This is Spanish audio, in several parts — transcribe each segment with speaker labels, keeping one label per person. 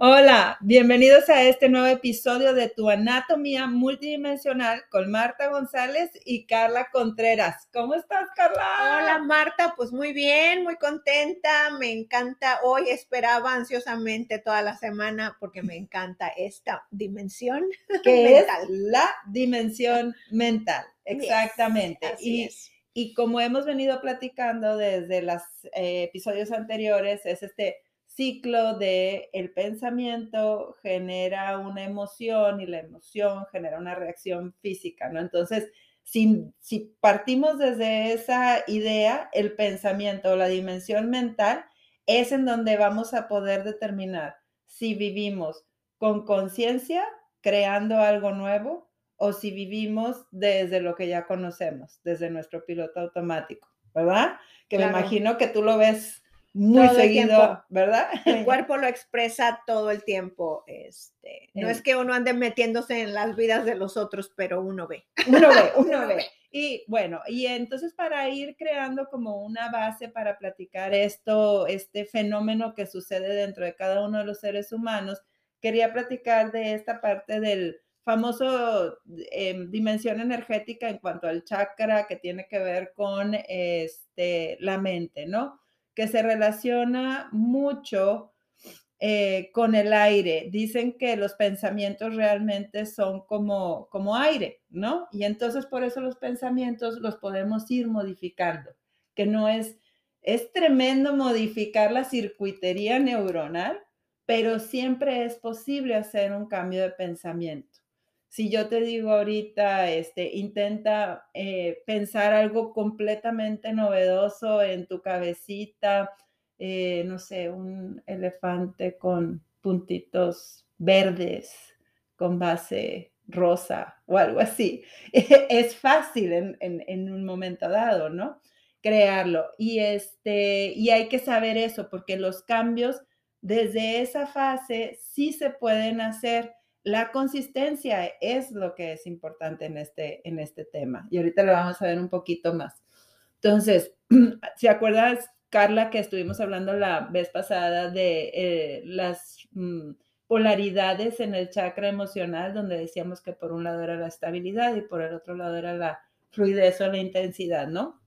Speaker 1: Hola, bienvenidos a este nuevo episodio de Tu Anatomía Multidimensional con Marta González y Carla Contreras. ¿Cómo estás, Carla?
Speaker 2: Hola, Marta, pues muy bien, muy contenta, me encanta. Hoy esperaba ansiosamente toda la semana porque me encanta esta dimensión
Speaker 1: que es la dimensión mental. Exactamente.
Speaker 2: y,
Speaker 1: y como hemos venido platicando desde los eh, episodios anteriores, es este ciclo de el pensamiento genera una emoción y la emoción genera una reacción física, ¿no? Entonces, si, si partimos desde esa idea, el pensamiento o la dimensión mental es en donde vamos a poder determinar si vivimos con conciencia, creando algo nuevo, o si vivimos desde lo que ya conocemos, desde nuestro piloto automático, ¿verdad? Que me imagino que tú lo ves muy seguido, ¿verdad?
Speaker 2: El cuerpo lo expresa todo el tiempo. Este, no es que uno ande metiéndose en las vidas de los otros, pero uno ve.
Speaker 1: Uno ve, uno ve. Y bueno, y entonces para ir creando como una base para platicar esto, este fenómeno que sucede dentro de cada uno de los seres humanos, quería platicar de esta parte del famoso em, dimensión energética en cuanto al chakra que tiene que ver con este, la mente, ¿no? Que se relaciona mucho eh, con el aire. Dicen que los pensamientos realmente son como, como aire, ¿no? Y entonces por eso los pensamientos los podemos ir modificando, que no es, es tremendo modificar la circuitería neuronal, pero siempre es posible hacer un cambio de pensamiento si yo te digo ahorita, este, intenta eh, pensar algo completamente novedoso en tu cabecita, eh, no sé, un elefante con puntitos verdes, con base rosa o algo así. es fácil en, en, un momento dado, ¿no? Crearlo. Y, este, y hay que saber eso, porque los cambios desde esa fase sí se pueden hacer la consistencia es lo que es importante en este, en este tema y ahorita lo vamos a ver un poquito más. Entonces, si acuerdas, Carla, que estuvimos hablando la vez pasada de eh, las mm, polaridades en el chakra emocional, donde decíamos que por un lado era la estabilidad y por el otro lado era la fluidez o la intensidad, ¿no?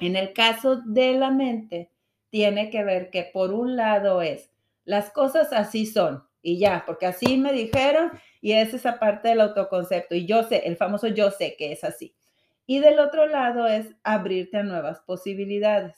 Speaker 1: En el caso de la mente, tiene que ver que por un lado es, las cosas así son, y ya, porque así me dijeron y es esa parte del autoconcepto y yo sé, el famoso yo sé que es así. Y del otro lado es abrirte a nuevas posibilidades.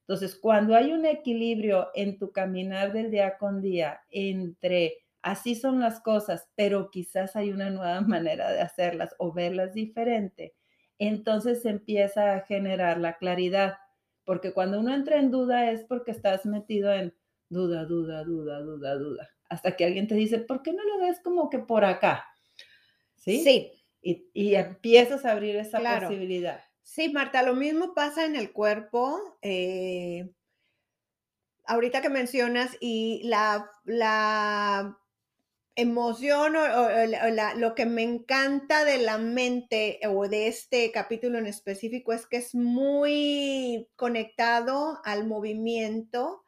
Speaker 1: Entonces, cuando hay un equilibrio en tu caminar del día con día entre así son las cosas, pero quizás hay una nueva manera de hacerlas o verlas diferente, entonces empieza a generar la claridad, porque cuando uno entra en duda es porque estás metido en duda, duda, duda, duda, duda hasta que alguien te dice, ¿por qué no lo ves como que por acá?
Speaker 2: Sí. Sí.
Speaker 1: Y, empiezas a abrir esa posibilidad.
Speaker 2: Sí, Marta, lo mismo pasa en el cuerpo. Eh, ahorita que mencionas y la, la emoción o, lo que me encanta de la mente o de este capítulo en específico es que es muy conectado al movimiento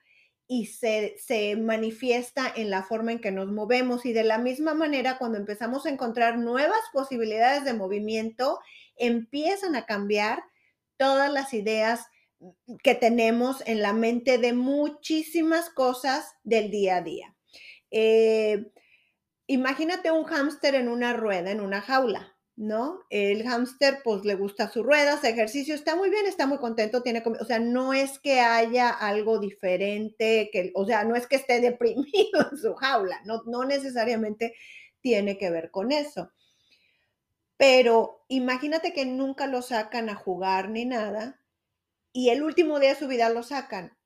Speaker 2: y se, manifiesta en la forma en que nos movemos. Y de la misma manera, cuando empezamos a encontrar nuevas posibilidades de movimiento, empiezan a cambiar todas las ideas que tenemos en la mente de muchísimas cosas del día a día. Eh, imagínate un hámster en una rueda, en una jaula. ¿No? El hámster pues le gusta su rueda, su ejercicio, está muy bien, está muy contento, tiene, o sea, no es que haya algo diferente, que, o sea, no es que esté deprimido en su jaula, no, no necesariamente tiene que ver con eso. Pero imagínate que nunca lo sacan a jugar ni nada y el último día de su vida lo sacan.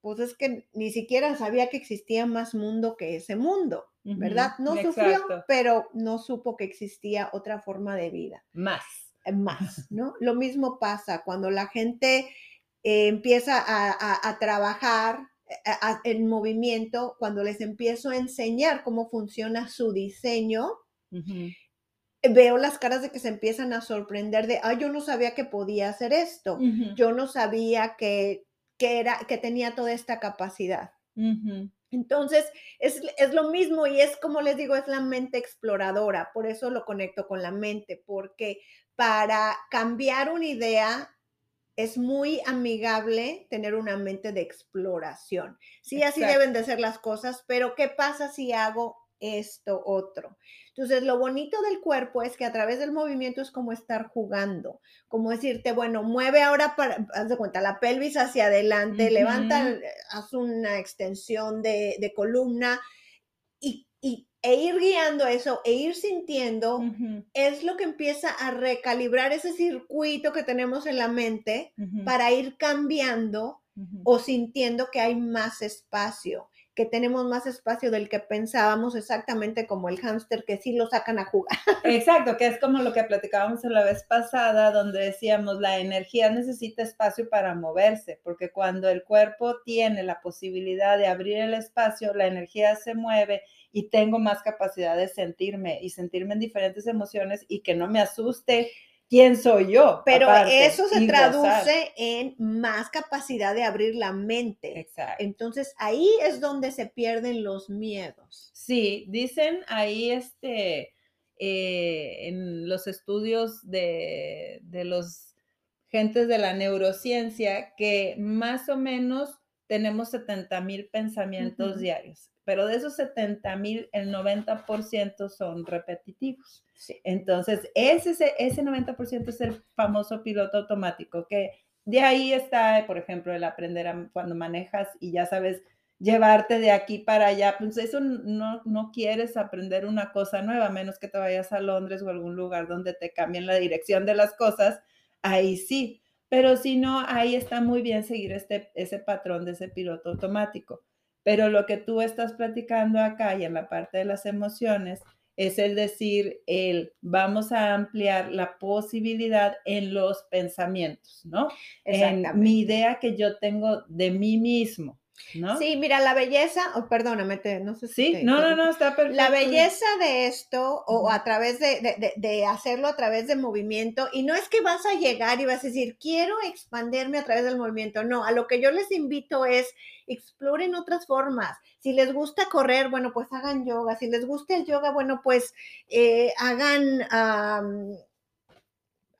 Speaker 2: Pues es que ni siquiera sabía que existía más mundo que ese mundo. ¿Verdad? No sufrió, pero no supo que existía otra forma de vida.
Speaker 1: Más.
Speaker 2: Eh, más, ¿no? Lo mismo pasa cuando la gente eh, empieza a, trabajar eh, en movimiento, cuando les empiezo a enseñar cómo funciona su diseño, veo las caras de que se empiezan a sorprender de, ah, yo no sabía que podía hacer esto, yo no sabía que, que, era, que tenía toda esta capacidad. Entonces, es, es, lo mismo y es como les digo, es la mente exploradora, por eso lo conecto con la mente, porque para cambiar una idea es muy amigable tener una mente de exploración. Sí, así deben de ser las cosas, pero ¿qué pasa si hago esto otro? Entonces, lo bonito del cuerpo es que a través del movimiento es como estar jugando, como decirte, bueno, mueve ahora para, haz de cuenta, la pelvis hacia adelante, levanta, haz una extensión de, de columna y, y e ir guiando eso, e ir sintiendo, es lo que empieza a recalibrar ese circuito que tenemos en la mente para ir cambiando o sintiendo que hay más espacio, que tenemos más espacio del que pensábamos, exactamente como el hámster que sí lo sacan a jugar.
Speaker 1: Exacto, que es como lo que platicábamos la vez pasada, donde decíamos la energía necesita espacio para moverse, porque cuando el cuerpo tiene la posibilidad de abrir el espacio, la energía se mueve y tengo más capacidad de sentirme y sentirme en diferentes emociones y que no me asuste quién soy yo.
Speaker 2: Pero eso se traduce en más capacidad de abrir la mente. Exacto. Entonces ahí es donde se pierden los miedos.
Speaker 1: Sí, dicen ahí este, eh, en los estudios de, de los gentes de la neurociencia que más o menos tenemos 70 mil pensamientos diarios pero de esos 70 mil, el 90% son repetitivos. Entonces, ese, ese 90% es el famoso piloto automático, que de ahí está, por ejemplo, el aprender cuando manejas y ya sabes llevarte de aquí para allá, pues eso no, no quieres aprender una cosa nueva, a menos que te vayas a Londres o algún lugar donde te cambien la dirección de las cosas, ahí sí. Pero si no, ahí está muy bien seguir este, ese patrón de ese piloto automático. Pero lo que tú estás platicando acá y en la parte de las emociones es el decir, el vamos a ampliar la posibilidad en los pensamientos, ¿no? En mi idea que yo tengo de mí mismo.
Speaker 2: Sí, mira, la belleza, o perdóname, no sé
Speaker 1: si. Sí, no, no, no, está perfecto.
Speaker 2: La belleza de esto, o a través de, de, hacerlo a través de movimiento, y no es que vas a llegar y vas a decir, quiero expandirme a través del movimiento, no, a lo que yo les invito es exploren otras formas. Si les gusta correr, bueno, pues hagan yoga. Si les gusta el yoga, bueno, pues eh, hagan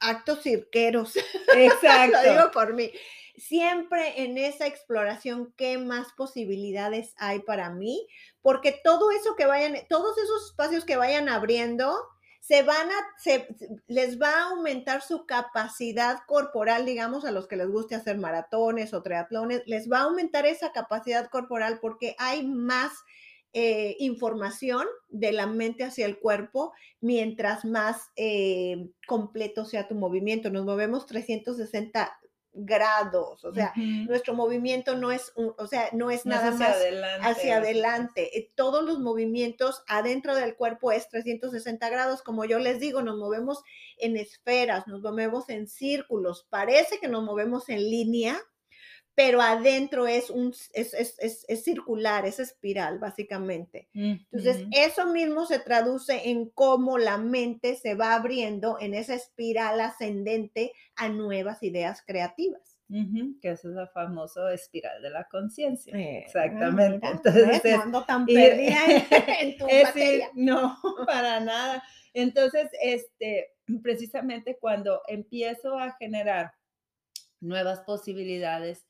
Speaker 2: actos cirqueros. Exacto. lo digo por mí siempre en esa exploración, ¿qué más posibilidades hay para mí? Porque todo eso que vayan, todos esos espacios que vayan abriendo, se van a, se, les va a aumentar su capacidad corporal, digamos, a los que les guste hacer maratones o triatlones, les va a aumentar esa capacidad corporal porque hay más eh, información de la mente hacia el cuerpo mientras más eh, completo sea tu movimiento. Nos movemos 360 grados, o sea, nuestro movimiento no es, o sea, no es nada más hacia adelante. Eh, todos los movimientos adentro del cuerpo es 360 grados, como yo les digo, nos movemos en esferas, nos movemos en círculos, parece que nos movemos en línea, pero adentro es, un, es, es, es, circular, es espiral, básicamente. Entonces, eso mismo se traduce en cómo la mente se va abriendo en esa espiral ascendente a nuevas ideas creativas.
Speaker 1: que es la famosa espiral de la conciencia. Eh, Exactamente. Entonces, tan perdida en, tu no, para nada. Entonces, este, precisamente cuando empiezo a generar nuevas posibilidades,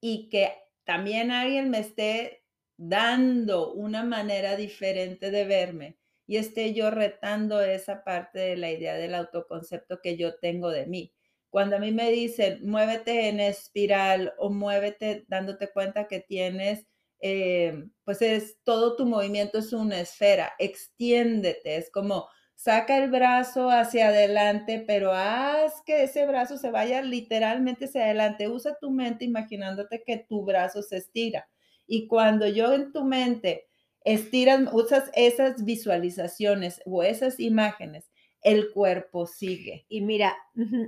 Speaker 1: y que también alguien me esté dando una manera diferente de verme y esté yo retando esa parte de la idea del autoconcepto que yo tengo de mí. Cuando a mí me dicen, muévete en espiral o muévete dándote cuenta que tienes, eh, pues es todo tu movimiento es una esfera, extiéndete, es como saca el brazo hacia adelante, pero haz que ese brazo se vaya literalmente hacia adelante. Usa tu mente imaginándote que tu brazo se estira. Y cuando yo en tu mente estiras, usas esas visualizaciones o esas imágenes, el cuerpo sigue.
Speaker 2: Y mira,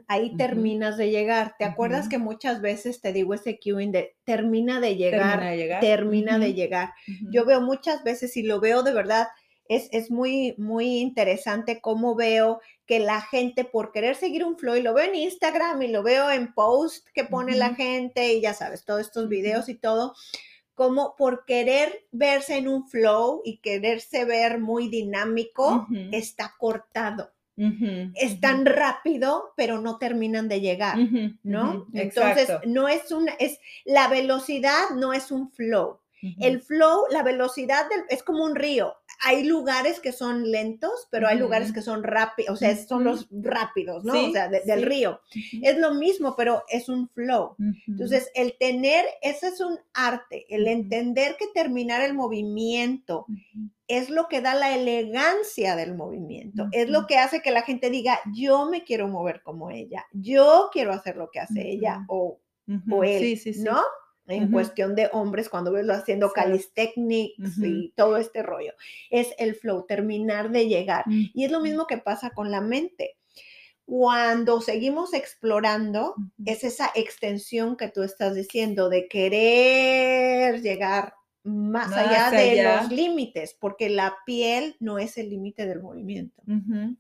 Speaker 2: ahí terminas de llegar. ¿Te acuerdas que muchas veces te digo ese cueing de termina de llegar, termina de llegar? Termina de llegar. Yo veo muchas veces y lo veo de verdad es, muy, muy interesante cómo veo que la gente por querer seguir un flow, y lo veo en Instagram y lo veo en post que pone la gente y ya sabes, todos estos videos y todo, como por querer verse en un flow y quererse ver muy dinámico, está cortado.
Speaker 1: Ujú,
Speaker 2: Es tan rápido, pero no terminan de llegar, ¿no? Entonces, no es una, es, la velocidad no es un flow. El flow, la velocidad del- es como un río. Hay lugares que son lentos, pero hay lugares que son rápidos, o sea, son los rápidos, ¿no?
Speaker 1: Sí,
Speaker 2: o sea, de- del
Speaker 1: sí.
Speaker 2: río. Es lo mismo, pero es un flow. Entonces, el tener, ese es un arte, el entender que terminar el movimiento es lo que da la elegancia del movimiento, es lo que hace que la gente diga, yo me quiero mover como ella, yo quiero hacer lo que hace ella o, o él,
Speaker 1: Sí, sí, sí.
Speaker 2: ¿no? En cuestión de hombres, cuando ves haciendo
Speaker 1: Sí.
Speaker 2: calisthenics y todo este rollo, es el flow, terminar de llegar. Y es lo mismo que pasa con la mente. Cuando seguimos explorando, es esa extensión que tú estás diciendo de querer llegar más,
Speaker 1: Más
Speaker 2: allá de los límites, porque la piel no es el límite del movimiento.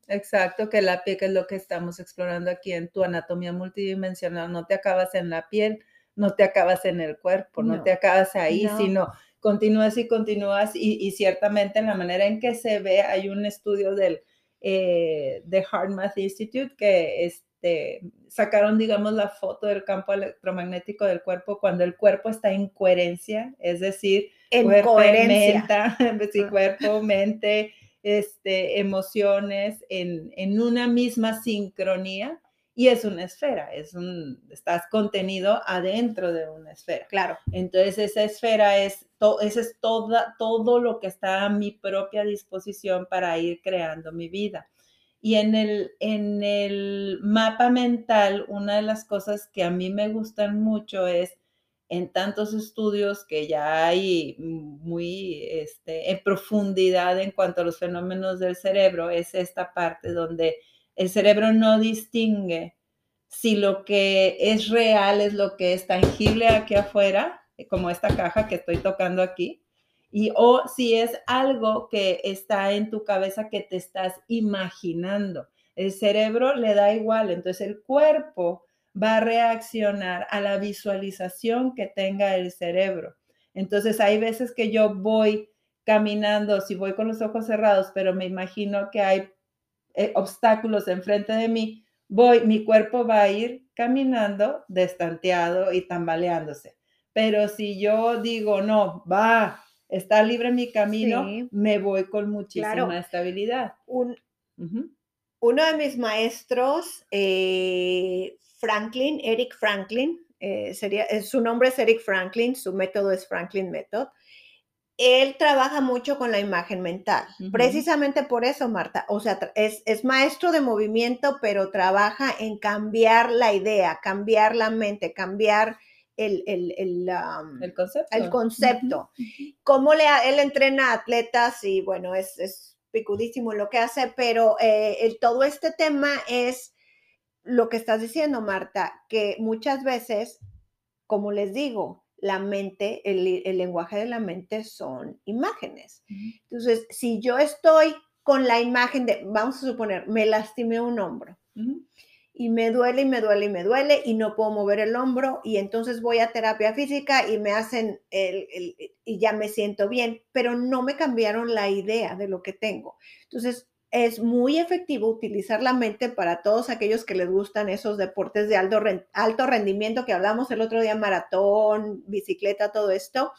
Speaker 1: Exacto, que la piel que es lo que estamos explorando aquí en tu anatomía multidimensional. No te acabas en la piel, no te acabas en el cuerpo, no,
Speaker 2: No,
Speaker 1: te acabas ahí,
Speaker 2: no.
Speaker 1: sino continúas y continúas y, y ciertamente en la manera en que se ve, hay un estudio del eh, de Heart Math Institute que este, sacaron, digamos, la foto del campo electromagnético del cuerpo cuando el cuerpo está en coherencia, es decir,
Speaker 2: En
Speaker 1: cuerpo,
Speaker 2: coherencia.
Speaker 1: mente, sí,
Speaker 2: Ah.
Speaker 1: cuerpo, mente, este, emociones en, en una misma sincronía y es una esfera, es un, estás contenido adentro de una esfera.
Speaker 2: Claro.
Speaker 1: Entonces esa esfera es, to, esa es toda, todo lo que está a mi propia disposición para ir creando mi vida. Y en el, en el mapa mental, una de las cosas que a mí me gustan mucho es en tantos estudios que ya hay muy este, en profundidad en cuanto a los fenómenos del cerebro, es esta parte donde el cerebro no distingue si lo que es real es lo que es tangible aquí afuera, como esta caja que estoy tocando aquí, y o si es algo que está en tu cabeza que te estás imaginando. El cerebro le da igual, entonces el cuerpo va a reaccionar a la visualización que tenga el cerebro. Entonces hay veces que yo voy caminando, si voy con los ojos cerrados, pero me imagino que hay eh, obstáculos enfrente de mí, voy, mi cuerpo va a ir caminando destanteado y tambaleándose. Pero si yo digo, no, va, está libre mi camino,
Speaker 2: Sí.
Speaker 1: me voy con muchísima
Speaker 2: Claro.
Speaker 1: estabilidad.
Speaker 2: Un, uno de mis maestros, eh, Franklin, Eric Franklin, eh, sería, eh, su nombre es Eric Franklin, su método es Franklin Method. Él trabaja mucho con la imagen mental, precisamente por eso, Marta. O sea, es, es maestro de movimiento, pero trabaja en cambiar la idea, cambiar la mente, cambiar el, el, el, um,
Speaker 1: El concepto.
Speaker 2: el concepto. Cómo le, él entrena a atletas y bueno, es, es picudísimo lo que hace, pero eh, el- todo este tema es lo que estás diciendo, Marta, que muchas veces, como les digo, la mente, el, el lenguaje de la mente son imágenes. Entonces, si yo estoy con la imagen de, vamos a suponer, me lastimé un hombro y me duele y me duele y me duele y no puedo mover el hombro y entonces voy a terapia física y me hacen el, el- y ya me siento bien, pero no me cambiaron la idea de lo que tengo. Entonces es muy efectivo utilizar la mente para todos aquellos que les gustan esos deportes de alto, alto rendimiento que hablamos el otro día, maratón, bicicleta, todo esto.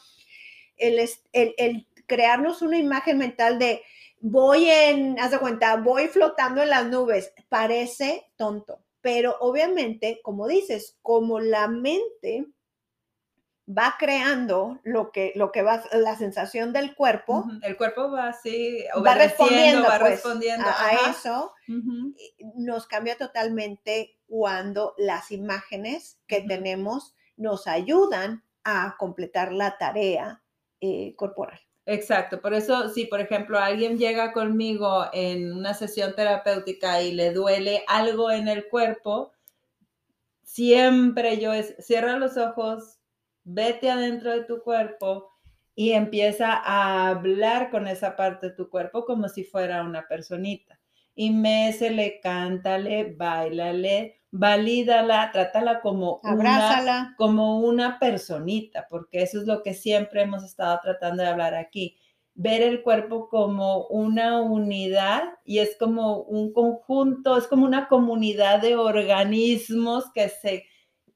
Speaker 2: El, el- el crearnos una imagen mental de voy en, haz de cuenta, voy flotando en las nubes, parece tonto, pero obviamente, como dices, como la mente va creando lo que, lo que va, la sensación del cuerpo.
Speaker 1: El cuerpo va así,
Speaker 2: va respondiendo,
Speaker 1: va
Speaker 2: pues,
Speaker 1: respondiendo.
Speaker 2: a, eso, nos cambia totalmente cuando las imágenes que tenemos nos ayudan a completar la tarea eh, corporal.
Speaker 1: Exacto, por eso si por ejemplo alguien llega conmigo en una sesión terapéutica y le duele algo en el cuerpo, siempre yo es, cierra los ojos, vete adentro de tu cuerpo y empieza a hablar con esa parte de tu cuerpo como si fuera una personita. Y mésele, cántale, bailale, valídala, trátala como
Speaker 2: Abrázala.
Speaker 1: como una personita, porque eso es lo que siempre hemos estado tratando de hablar aquí. Ver el cuerpo como una unidad y es como un conjunto, es como una comunidad de organismos que se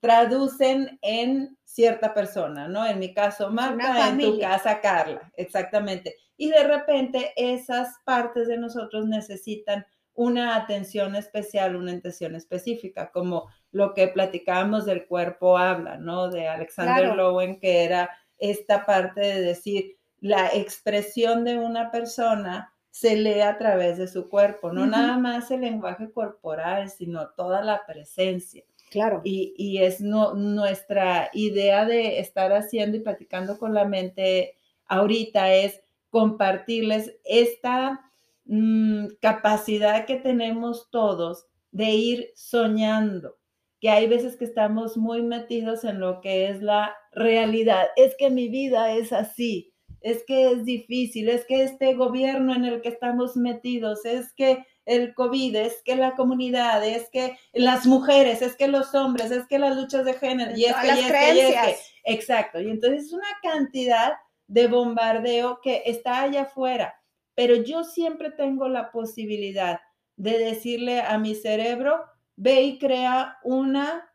Speaker 1: traducen en cierta persona, ¿no? En mi caso, Marta, en tu casa, Carla, exactamente. Y de repente esas partes de nosotros necesitan una atención especial, una atención específica, como lo que platicábamos del cuerpo habla, ¿no? De Alexander Lowen, que era esta parte de decir, la expresión de una persona se lee a través de su cuerpo, no nada más el lenguaje corporal, sino toda la presencia.
Speaker 2: Claro.
Speaker 1: Y, es nuestra idea de estar haciendo y platicando con la mente ahorita es compartirles esta mm, capacidad que tenemos todos de ir soñando, que hay veces que estamos muy metidos en lo que es la realidad. Es que mi vida es así, es que es difícil, es que este gobierno en el que estamos metidos, es que el COVID, es que la comunidad, es que las mujeres, es que los hombres, es que las luchas de género, y es que, y es que, y es que. Exacto. Y entonces es una cantidad de bombardeo que está allá afuera. Pero yo siempre tengo la posibilidad de decirle a mi cerebro, ve y crea una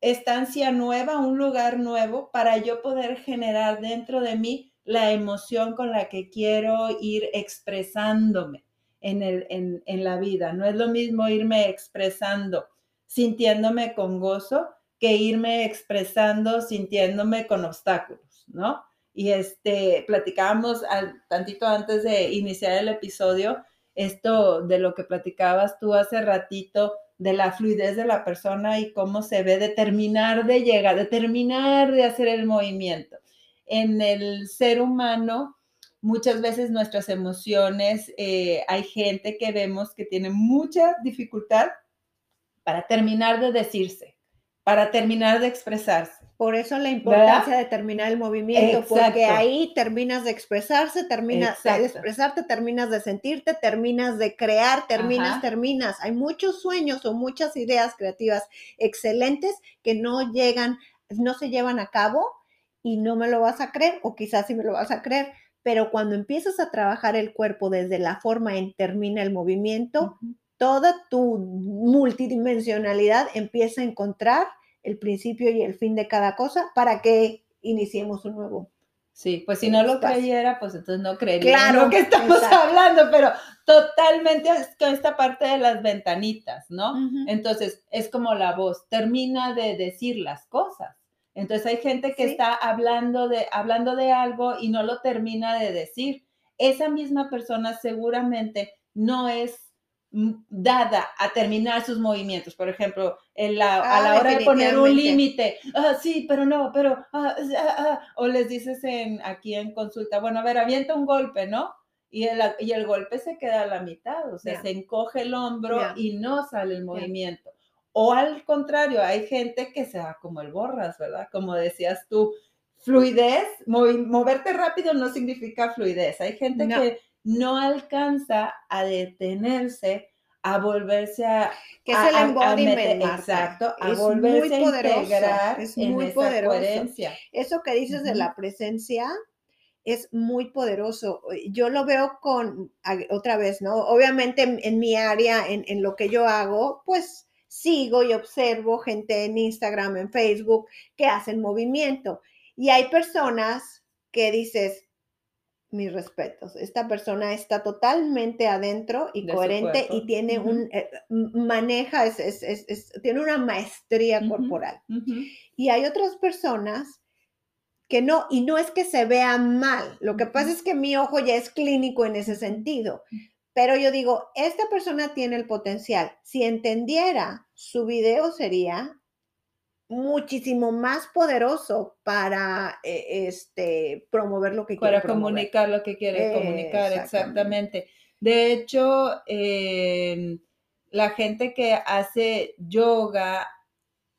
Speaker 1: estancia nueva, un lugar nuevo para yo poder generar dentro de mí la emoción con la que quiero ir expresándome en, la vida. No es lo mismo irme expresando sintiéndome con gozo que irme expresando sintiéndome con obstáculos, ¿no? Y este, platicábamos al, tantito antes de iniciar el episodio, esto de lo que platicabas tú hace ratito, de la fluidez de la persona y cómo se ve determinar de llegar, determinar de hacer el movimiento. En el ser humano, muchas veces nuestras emociones, eh, hay gente que vemos que tiene mucha dificultad para terminar de decirse, para terminar de expresarse.
Speaker 2: Por eso la importancia de terminar el movimiento, porque ahí terminas de expresarse, terminas de expresarte, terminas de sentirte, terminas de crear, terminas, terminas. Hay muchos sueños o muchas ideas creativas excelentes que no llegan, no se llevan a cabo y no me lo vas a creer, o quizás sí me lo vas a creer, pero cuando empiezas a trabajar el cuerpo desde la forma en termina el movimiento, toda tu multidimensionalidad empieza a encontrar el principio y el fin de cada cosa para que iniciemos un nuevo.
Speaker 1: Sí, pues si no lo creyera, pues entonces no creería claro, lo que estamos hablando, pero totalmente es con esta parte de las ventanitas, ¿no? Entonces es como la voz, termina de decir las cosas. Entonces hay gente que está hablando de, hablando de algo y no lo termina de decir. Esa misma persona seguramente no es dada a terminar sus movimientos. Por ejemplo, en la, a la ah, hora de poner un límite, ah, sí, pero no, pero, ah, ah, o les dices en, aquí en consulta, bueno, a ver, avienta un golpe, ¿no? Y el, y el golpe se queda a la mitad, o sea, se encoge el hombro y no sale el movimiento. O al contrario, hay gente que se va como el borras, ¿verdad? Como decías tú, fluidez, moverte rápido no significa fluidez. Hay gente que no alcanza a detenerse, a volverse a...
Speaker 2: Que es el embodiment,
Speaker 1: Exacto, a volverse a integrar es muy en poderoso. coherencia.
Speaker 2: Eso que dices de la presencia es muy poderoso. Yo lo veo con, otra vez, ¿no? Obviamente en, mi área, en, en lo que yo hago, pues sigo y observo gente en Instagram, en Facebook, que hacen movimiento. Y hay personas que dices, mis respetos. Esta persona está totalmente adentro y coherente y tiene un, eh, maneja, es, tiene una maestría corporal. Y hay otras personas que no, y no es que se vea mal, lo que pasa es que mi ojo ya es clínico en ese sentido. Pero yo digo, esta persona tiene el potencial. Si entendiera, su video sería muchísimo más poderoso para eh, este, promover lo que
Speaker 1: quiere. Para comunicar lo que quiere comunicar, exactamente. De hecho, em, la gente que hace yoga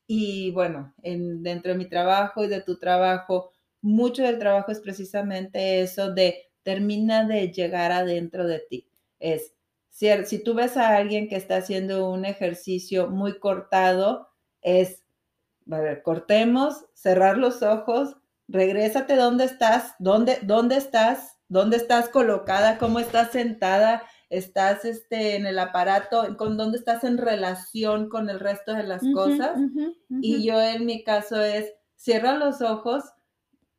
Speaker 1: y bueno, en, dentro de mi trabajo y de tu trabajo, mucho del trabajo es precisamente eso de termina de llegar adentro de ti. Es Si, si tú ves a alguien que está haciendo un ejercicio muy cortado, es, a ver, cortemos, cerrar los ojos, regrésate dónde estás, dónde, dónde estás, dónde estás colocada, cómo estás sentada, estás este, en el aparato, con dónde estás en relación con el resto de las cosas. Y yo en mi caso es, cierra los ojos,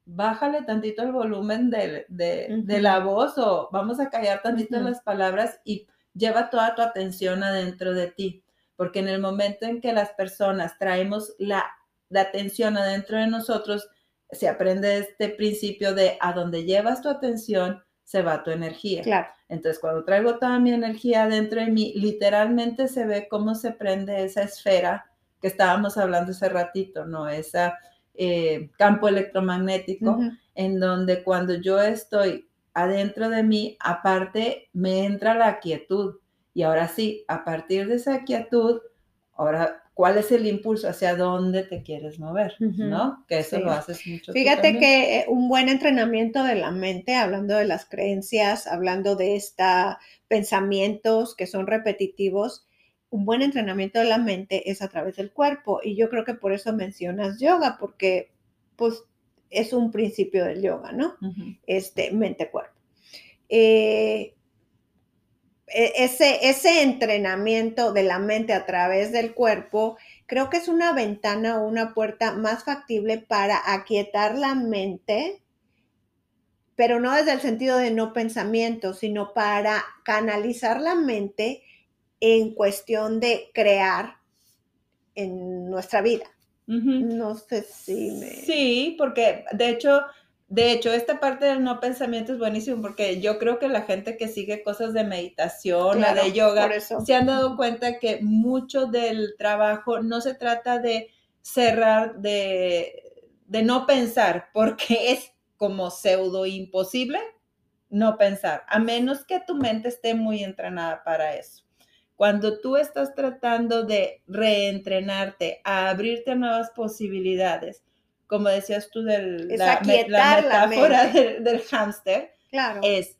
Speaker 1: bájale tantito el volumen de, de, la voz o vamos a callar tantito las palabras y lleva toda tu atención adentro de ti. Porque en el momento en que las personas traemos la, la atención adentro de nosotros, se aprende este principio de a donde llevas tu atención, se va tu energía.
Speaker 2: Claro.
Speaker 1: Entonces, cuando traigo toda mi energía dentro de mí, literalmente se ve cómo se prende esa esfera que estábamos hablando hace ratito, ¿no? Ese eh, campo electromagnético, en donde cuando yo estoy adentro de mí, aparte me entra la quietud. Y ahora sí, a partir de esa quietud, ahora cuál es el impulso, hacia dónde te quieres mover, ¿no? Que eso lo haces mucho.
Speaker 2: Fíjate que eh, un buen entrenamiento de la mente, hablando de las creencias, hablando de estos pensamientos que son repetitivos, un buen entrenamiento de la mente es a través del cuerpo. Y yo creo que por eso mencionas yoga, porque pues es un principio del yoga, ¿no? Este, mente-cuerpo. Eh, e, ese, ese entrenamiento de la mente a través del cuerpo, creo que es una ventana o una puerta más factible para aquietar la mente, pero no desde el sentido de no pensamiento, sino para canalizar la mente en cuestión de crear en nuestra vida. No sé si me...
Speaker 1: Sí, porque de hecho de hecho, esta parte del no pensamiento es buenísimo porque yo creo que la gente que sigue cosas de meditación o de yoga se han dado cuenta que mucho del trabajo no se trata de cerrar, de, de no pensar, porque es como pseudo imposible no pensar, a menos que tu mente esté muy entrenada para eso. Cuando tú estás tratando de reentrenarte, a abrirte a nuevas posibilidades, como decías tú, del, la, metáfora del, hámster,
Speaker 2: claro.
Speaker 1: es,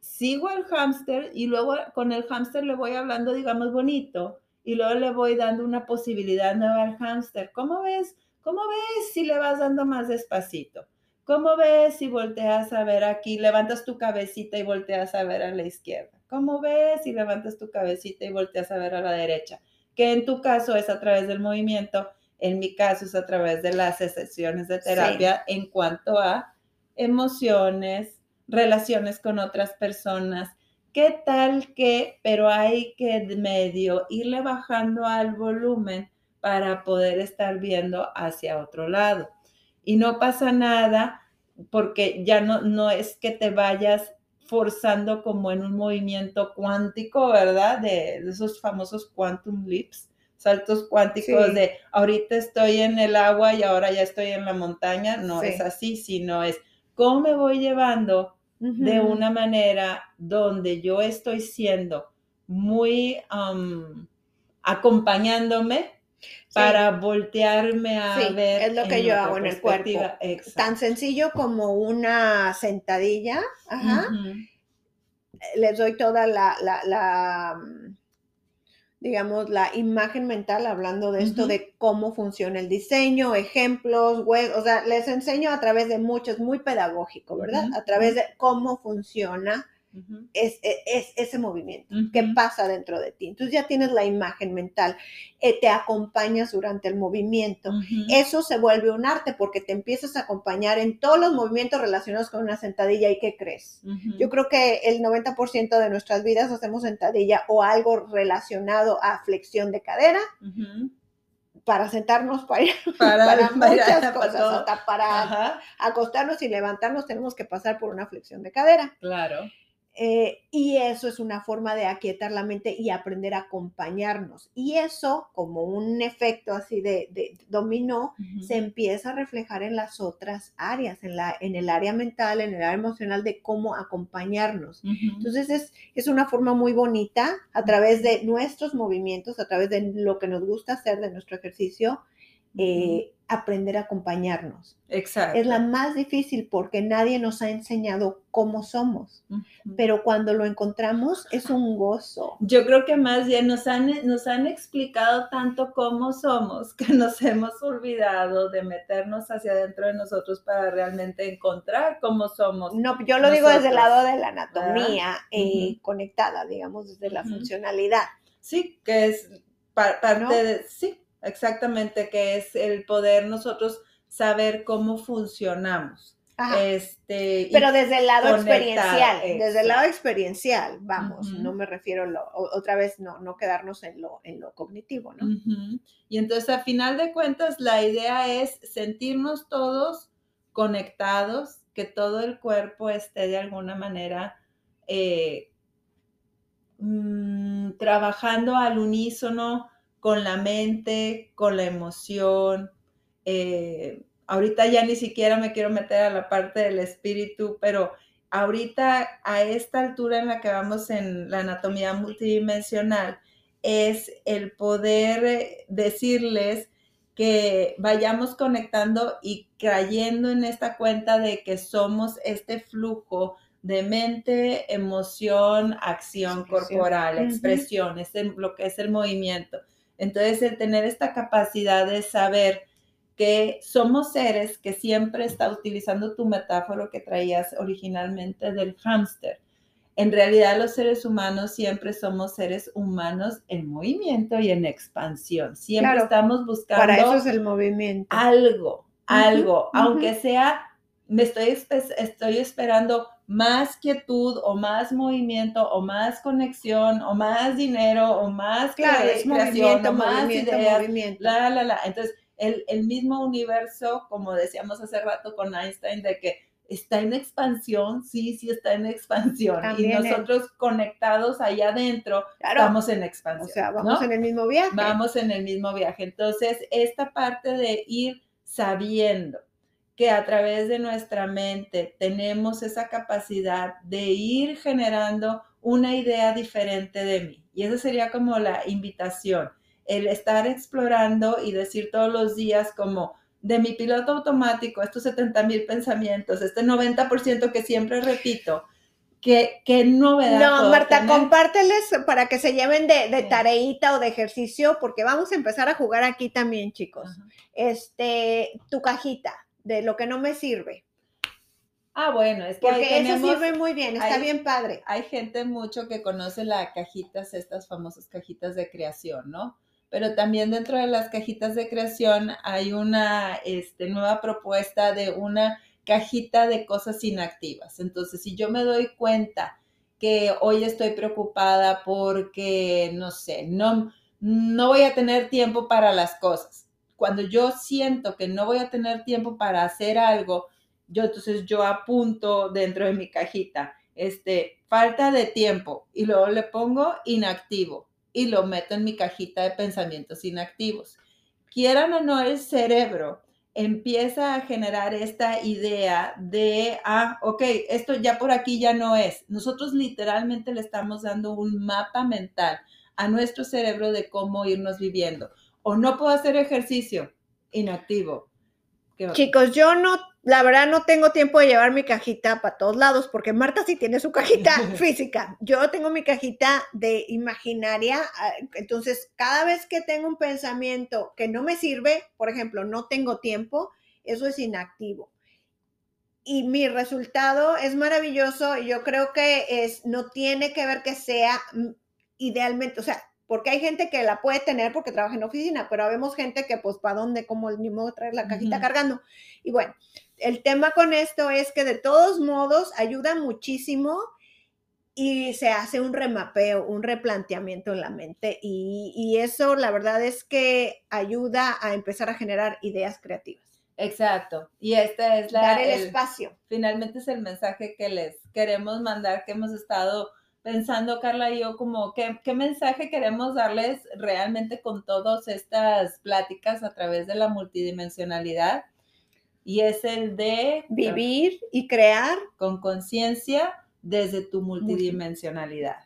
Speaker 1: sigo al hámster y luego con el hámster le voy hablando, digamos, bonito, y luego le voy dando una posibilidad nueva al hámster. ¿Cómo ves? ¿Cómo ves si le vas dando más despacito? ¿Cómo ves si volteas a ver aquí, levantas tu cabecita y volteas a ver a la izquierda? ¿Cómo ves si levantas tu cabecita y volteas a ver a la derecha? Que en tu caso es a través del movimiento en mi caso es a través de las sesiones de terapia en cuanto a emociones, relaciones con otras personas. ¿Qué tal que, pero hay que medio irle bajando al volumen para poder estar viendo hacia otro lado? Y no pasa nada porque ya no, no es que te vayas forzando como en un movimiento cuántico, ¿verdad? De, de esos famosos quantum leaps, saltos cuánticos de ahorita estoy en el agua y ahora ya estoy en la montaña, no es así, sino es cómo me voy llevando de una manera donde yo estoy siendo muy acompañándome para voltearme a ver.
Speaker 2: Es lo que yo hago en el cuerpo. Tan sencillo como una sentadilla. Ajá. Les doy toda la, la digamos, la imagen mental hablando de esto, de cómo funciona el diseño, ejemplos, web, o sea, les enseño a través de muchos, muy pedagógico, ¿verdad? A través de cómo funciona es, e, es, ese movimiento que pasa dentro de ti. Entonces ya tienes la imagen mental, eh, te acompañas durante el movimiento. Eso se vuelve un arte porque te empiezas a acompañar en todos los movimientos relacionados con una sentadilla y ¿qué crees? Yo creo que el 90% de nuestras vidas hacemos sentadilla o algo relacionado a flexión de cadera para sentarnos, para, para, muchas cosas, para acostarnos y levantarnos tenemos que pasar por una flexión de cadera.
Speaker 1: Claro.
Speaker 2: Eh, y eso es una forma de aquietar la mente y aprender a acompañarnos. Y eso, como un efecto así de, de dominó, se empieza a reflejar en las otras áreas, en, la, en el área mental, en el área emocional de cómo acompañarnos. Entonces es, es una forma muy bonita a través de nuestros movimientos, a través de lo que nos gusta hacer, de nuestro ejercicio, eh, aprender a acompañarnos.
Speaker 1: Exacto.
Speaker 2: Es la más difícil porque nadie nos ha enseñado cómo somos, pero cuando lo encontramos es un gozo.
Speaker 1: Yo creo que más bien nos han, nos han explicado tanto cómo somos que nos hemos olvidado de meternos hacia adentro de nosotros para realmente encontrar cómo somos.
Speaker 2: No, yo lo digo desde el lado de la anatomía eh,
Speaker 1: Ujú.
Speaker 2: conectada, digamos, desde la funcionalidad.
Speaker 1: Sí, que es pa- parte
Speaker 2: ¿No?
Speaker 1: de, sí, exactamente, que es el poder nosotros saber cómo funcionamos.
Speaker 2: Ajá.
Speaker 1: Este,
Speaker 2: Pero desde el lado experiencial, desde el lado experiencial, vamos, no me refiero lo- otra vez no, no quedarnos en lo, en lo cognitivo, ¿no?
Speaker 1: Y entonces, a final de cuentas, la idea es sentirnos todos conectados, que todo el cuerpo esté de alguna manera eh, mm, trabajando al unísono con la mente, con la emoción. eh, ahorita ya ni siquiera me quiero meter a la parte del espíritu, pero ahorita a esta altura en la que vamos en la anatomía multidimensional, es el poder eh, decirles que vayamos conectando y cayendo en esta cuenta de que somos este flujo de mente, emoción, acción
Speaker 2: Expresión.
Speaker 1: corporal, expresión, es el- lo que es el movimiento. Entonces, el tener esta capacidad de saber que somos seres que siempre está utilizando tu metáfora que traías originalmente del hámster. En realidad los seres humanos siempre somos seres humanos en movimiento y en expansión. Siempre
Speaker 2: Claro.
Speaker 1: estamos buscando
Speaker 2: Para eso es el movimiento.
Speaker 1: algo, algo, aunque sea, me estoy, estoy esperando más quietud o más movimiento o más conexión o más dinero o más
Speaker 2: claro, es movimiento,
Speaker 1: o más
Speaker 2: movimiento,
Speaker 1: ideas,
Speaker 2: movimiento.
Speaker 1: la, la, la. Entonces, el, el mismo universo, como decíamos hace rato con Einstein, de que está en expansión, sí, sí está en expansión.
Speaker 2: También
Speaker 1: y nosotros conectados allá adentro,
Speaker 2: Claro.
Speaker 1: estamos en
Speaker 2: o
Speaker 1: expansión.
Speaker 2: sea, vamos
Speaker 1: ¿no?
Speaker 2: en el mismo viaje.
Speaker 1: Vamos en el mismo viaje. Entonces, esta parte de ir sabiendo que a través de nuestra mente tenemos esa capacidad de ir generando una idea diferente de mí. Y esa sería como la invitación, el estar explorando y decir todos los días como de mi piloto automático, estos 70 mil pensamientos, este 90% que siempre repito, ¿qué, qué novedad?
Speaker 2: No, Marta,
Speaker 1: tener?
Speaker 2: compárteles para que se lleven de, de
Speaker 1: Sí.
Speaker 2: tareita o de ejercicio, porque vamos a empezar a jugar aquí también, chicos.
Speaker 1: Ajá.
Speaker 2: Este, tu cajita de lo que no me sirve.
Speaker 1: Ah, bueno, es que ahí
Speaker 2: Porque eso sirve muy bien, está bien padre.
Speaker 1: hay gente mucho que conoce las cajitas, estas famosas cajitas de creación, ¿no? Pero también dentro de las cajitas de creación hay una este, nueva propuesta de una cajita de cosas inactivas. Entonces, si yo me doy cuenta que hoy estoy preocupada porque, no sé, no, no voy a tener tiempo para las cosas. Cuando yo siento que no voy a tener tiempo para hacer algo, yo entonces yo apunto dentro de mi cajita, este, falta de tiempo y luego le pongo inactivo y lo meto en mi cajita de pensamientos inactivos. Quieran o no, el cerebro empieza a generar esta idea de, ah, ok, esto ya por aquí ya no es. Nosotros literalmente le estamos dando un mapa mental a nuestro cerebro de cómo irnos viviendo. O no puedo hacer ejercicio, inactivo.
Speaker 2: Chicos, yo no, la verdad no tengo tiempo de llevar mi cajita para todos lados, porque Marta sí tiene su cajita física. Yo tengo mi cajita de imaginaria, ah, entonces cada vez que tengo un pensamiento que no me sirve, por ejemplo, no tengo tiempo, eso es inactivo. Y mi resultado es maravilloso y yo creo que es, no tiene que ver que sea mm, idealmente, o sea, porque hay gente que la puede tener porque trabaja en oficina, pero vemos gente que pues para dónde, como el mismo traer la cajita
Speaker 1: Ujú.
Speaker 2: cargando. Y bueno, el tema con esto es que de todos modos ayuda muchísimo y se hace un remapeo, un replanteamiento en la mente y, y eso la verdad es que ayuda a empezar a generar ideas creativas.
Speaker 1: Exacto. Y esta es la...
Speaker 2: Dar el,
Speaker 1: el-
Speaker 2: espacio.
Speaker 1: finalmente es el mensaje que les queremos mandar, que hemos estado pensando, Carla y yo, como qué, qué mensaje queremos darles realmente con todas estas pláticas a través de la multidimensionalidad. Y es el de
Speaker 2: Vivir y crear.
Speaker 1: con conciencia desde tu multidimensionalidad.